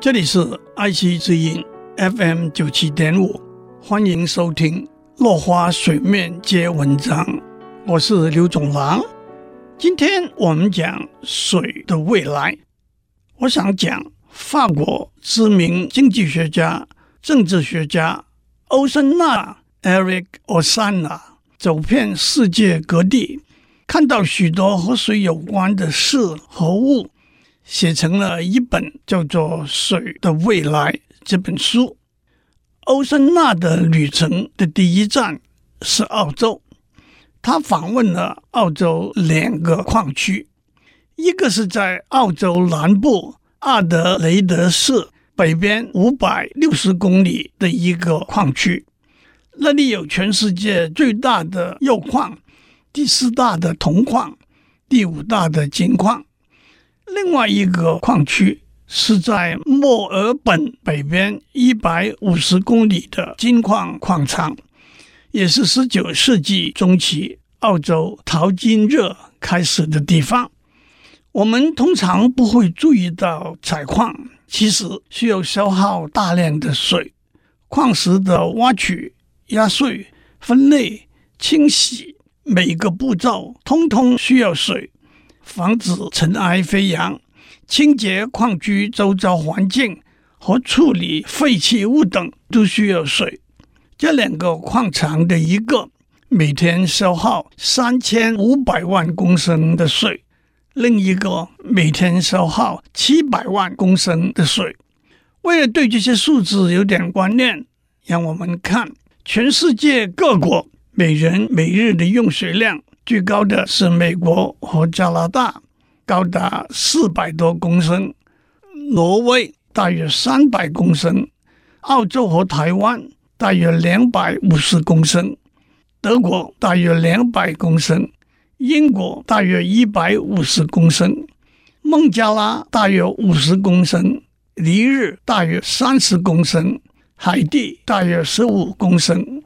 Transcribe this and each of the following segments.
这里是爱惜之音 FM 九七点五，欢迎收听《落花水面皆文章》，我是刘总郎。今天我们讲水的未来。我想讲法国知名经济学家、政治学家欧森纳 （Eric Osana） 走遍世界各地，看到许多和水有关的事和物。写成了一本叫做《水的未来》这本书。欧森纳的旅程的第一站是澳洲，他访问了澳洲两个矿区，一个是在澳洲南部阿德雷德市北边五百六十公里的一个矿区，那里有全世界最大的铀矿、第四大的铜矿、第五大的金矿。另外一个矿区是在墨尔本北边一百五十公里的金矿矿场，也是十九世纪中期澳洲淘金热开始的地方。我们通常不会注意到采矿其实需要消耗大量的水，矿石的挖取、压碎、分类、清洗，每个步骤通通需要水。防止尘埃飞扬、清洁矿区周遭环境和处理废弃物等都需要水。这两个矿场的一个每天消耗三千五百万公升的水，另一个每天消耗七百万公升的水。为了对这些数字有点观念，让我们看全世界各国每人每日的用水量。最高的是美国和加拿大，高达四百多公升；挪威大约三百公升；澳洲和台湾大约两百五十公升；德国大约两百公升；英国大约一百五十公升；孟加拉大约五十公升；尼日大约三十公升；海地大约十五公升。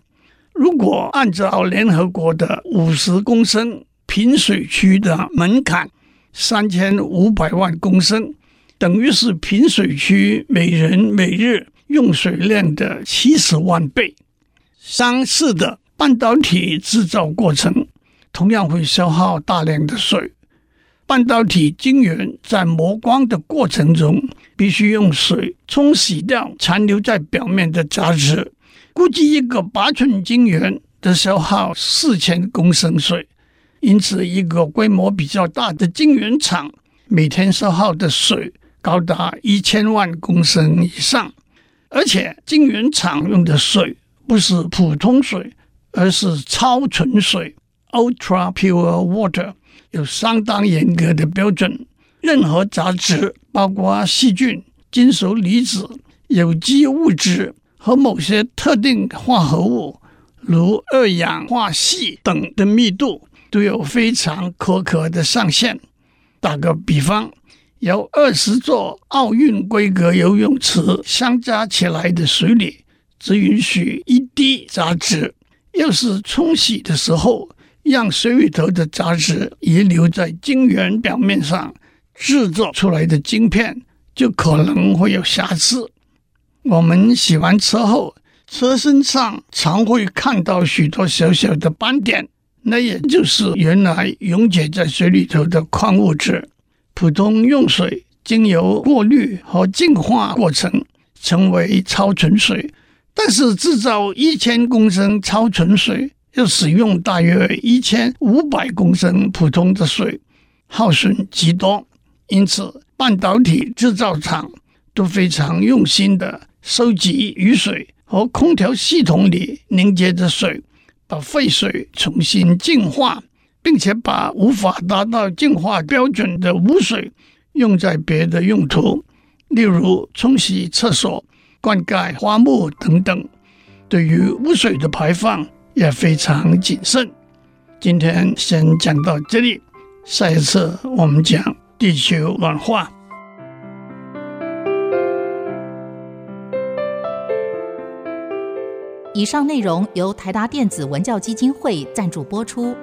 如果按照联合国的五十公升贫水区的门槛，三千五百万公升，等于是贫水区每人每日用水量的七十万倍。相似的半导体制造过程同样会消耗大量的水。半导体晶圆在磨光的过程中，必须用水冲洗掉残留在表面的杂质。估计一个八寸晶圆的消耗四千公升水，因此一个规模比较大的晶圆厂每天消耗的水高达一千万公升以上。而且晶圆厂用的水不是普通水，而是超纯水 （ultra pure water），有相当严格的标准。任何杂质，包括细菌、金属离子、有机物质。和某些特定化合物，如二氧化矽等的密度都有非常苛刻的上限。打个比方，由二十座奥运规格游泳池相加起来的水里，只允许一滴杂质。要是冲洗的时候，让水里头的杂质遗留在晶圆表面上，制作出来的晶片就可能会有瑕疵。我们洗完车后，车身上常会看到许多小小的斑点，那也就是原来溶解在水里头的矿物质。普通用水经由过滤和净化过程成为超纯水，但是制造一千公升超纯水要使用大约一千五百公升普通的水，耗损极多。因此，半导体制造厂都非常用心的。收集雨水和空调系统里凝结的水，把废水重新净化，并且把无法达到净化标准的污水用在别的用途，例如冲洗厕所、灌溉花木等等。对于污水的排放也非常谨慎。今天先讲到这里，下一次我们讲地球暖化。以上内容由台达电子文教基金会赞助播出。